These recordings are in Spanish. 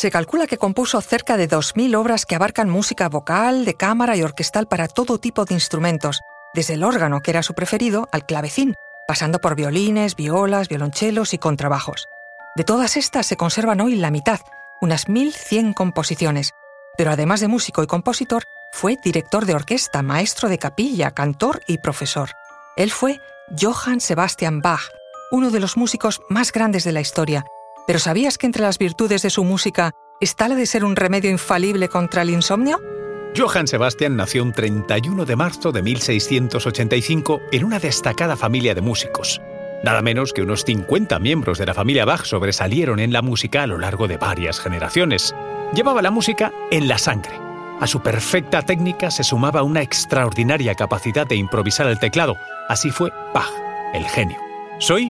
Se calcula que compuso cerca de 2.000 obras que abarcan música vocal, de cámara y orquestal para todo tipo de instrumentos, desde el órgano, que era su preferido, al clavecín, pasando por violines, violas, violonchelos y contrabajos. De todas estas se conservan hoy la mitad, unas 1.100 composiciones. Pero además de músico y compositor, fue director de orquesta, maestro de capilla, cantor y profesor. Él fue Johann Sebastian Bach, uno de los músicos más grandes de la historia. Pero ¿sabías que entre las virtudes de su música está la de ser un remedio infalible contra el insomnio? Johann Sebastian nació un 31 de marzo de 1685 en una destacada familia de músicos. Nada menos que unos 50 miembros de la familia Bach sobresalieron en la música a lo largo de varias generaciones. Llevaba la música en la sangre. A su perfecta técnica se sumaba una extraordinaria capacidad de improvisar el teclado. Así fue Bach, el genio. Soy...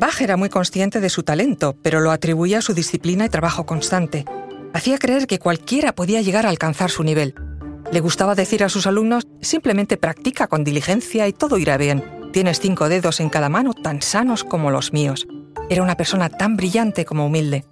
Bach era muy consciente de su talento, pero lo atribuía a su disciplina y trabajo constante hacía creer que cualquiera podía llegar a alcanzar su nivel. Le gustaba decir a sus alumnos, simplemente practica con diligencia y todo irá bien. Tienes cinco dedos en cada mano tan sanos como los míos. Era una persona tan brillante como humilde.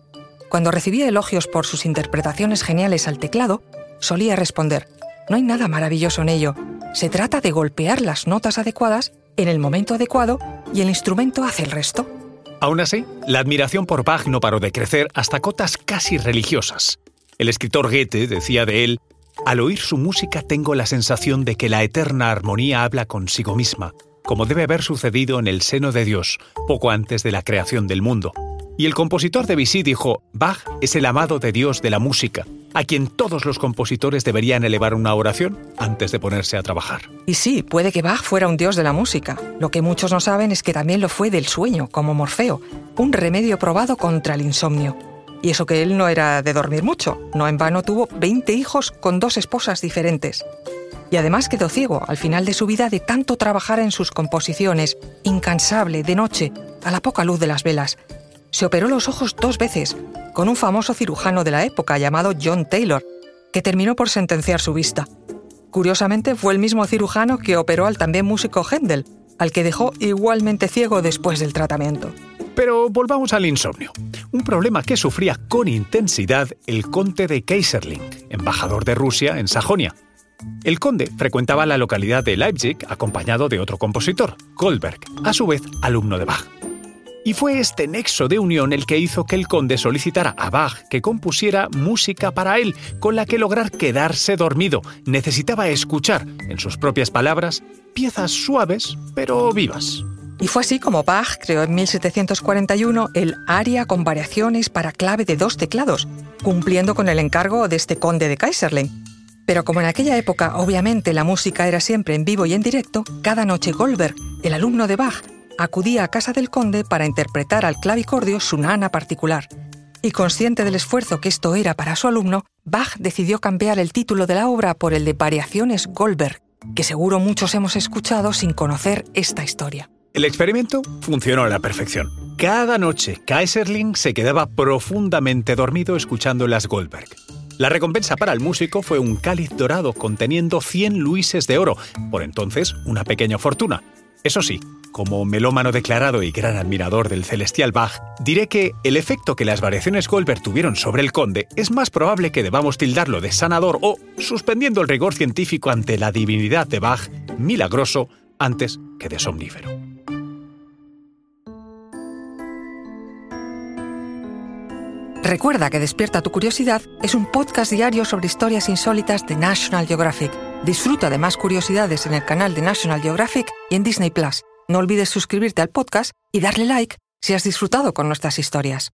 Cuando recibía elogios por sus interpretaciones geniales al teclado, solía responder, no hay nada maravilloso en ello. Se trata de golpear las notas adecuadas en el momento adecuado y el instrumento hace el resto. Aún así, la admiración por Bach no paró de crecer hasta cotas casi religiosas. El escritor Goethe decía de él, al oír su música tengo la sensación de que la eterna armonía habla consigo misma, como debe haber sucedido en el seno de Dios, poco antes de la creación del mundo. Y el compositor de Vichy dijo, Bach es el amado de Dios de la música, a quien todos los compositores deberían elevar una oración antes de ponerse a trabajar. Y sí, puede que Bach fuera un dios de la música. Lo que muchos no saben es que también lo fue del sueño, como Morfeo, un remedio probado contra el insomnio. Y eso que él no era de dormir mucho, no en vano tuvo 20 hijos con dos esposas diferentes. Y además quedó ciego al final de su vida de tanto trabajar en sus composiciones, incansable, de noche, a la poca luz de las velas, se operó los ojos dos veces, con un famoso cirujano de la época llamado John Taylor, que terminó por sentenciar su vista. Curiosamente fue el mismo cirujano que operó al también músico Händel, al que dejó igualmente ciego después del tratamiento. Pero volvamos al insomnio, un problema que sufría con intensidad el conde de Kaiserling, embajador de Rusia en Sajonia. El conde frecuentaba la localidad de Leipzig acompañado de otro compositor, Goldberg, a su vez alumno de Bach. Y fue este nexo de unión el que hizo que el conde solicitara a Bach que compusiera música para él, con la que lograr quedarse dormido. Necesitaba escuchar, en sus propias palabras, piezas suaves pero vivas. Y fue así como Bach creó en 1741 el aria con variaciones para clave de dos teclados, cumpliendo con el encargo de este conde de Kaiserling. Pero como en aquella época obviamente la música era siempre en vivo y en directo, cada noche Goldberg, el alumno de Bach, acudía a casa del conde para interpretar al clavicordio su nana particular. Y consciente del esfuerzo que esto era para su alumno, Bach decidió cambiar el título de la obra por el de Variaciones Goldberg, que seguro muchos hemos escuchado sin conocer esta historia. El experimento funcionó a la perfección. Cada noche, Kaiserling se quedaba profundamente dormido escuchando las Goldberg. La recompensa para el músico fue un cáliz dorado conteniendo 100 luises de oro, por entonces una pequeña fortuna. Eso sí, como melómano declarado y gran admirador del celestial Bach, diré que el efecto que las variaciones Goldberg tuvieron sobre el conde es más probable que debamos tildarlo de sanador o, suspendiendo el rigor científico ante la divinidad de Bach, milagroso antes que de somnífero. Recuerda que Despierta tu Curiosidad es un podcast diario sobre historias insólitas de National Geographic. Disfruta de más curiosidades en el canal de National Geographic y en Disney Plus. No olvides suscribirte al podcast y darle like si has disfrutado con nuestras historias.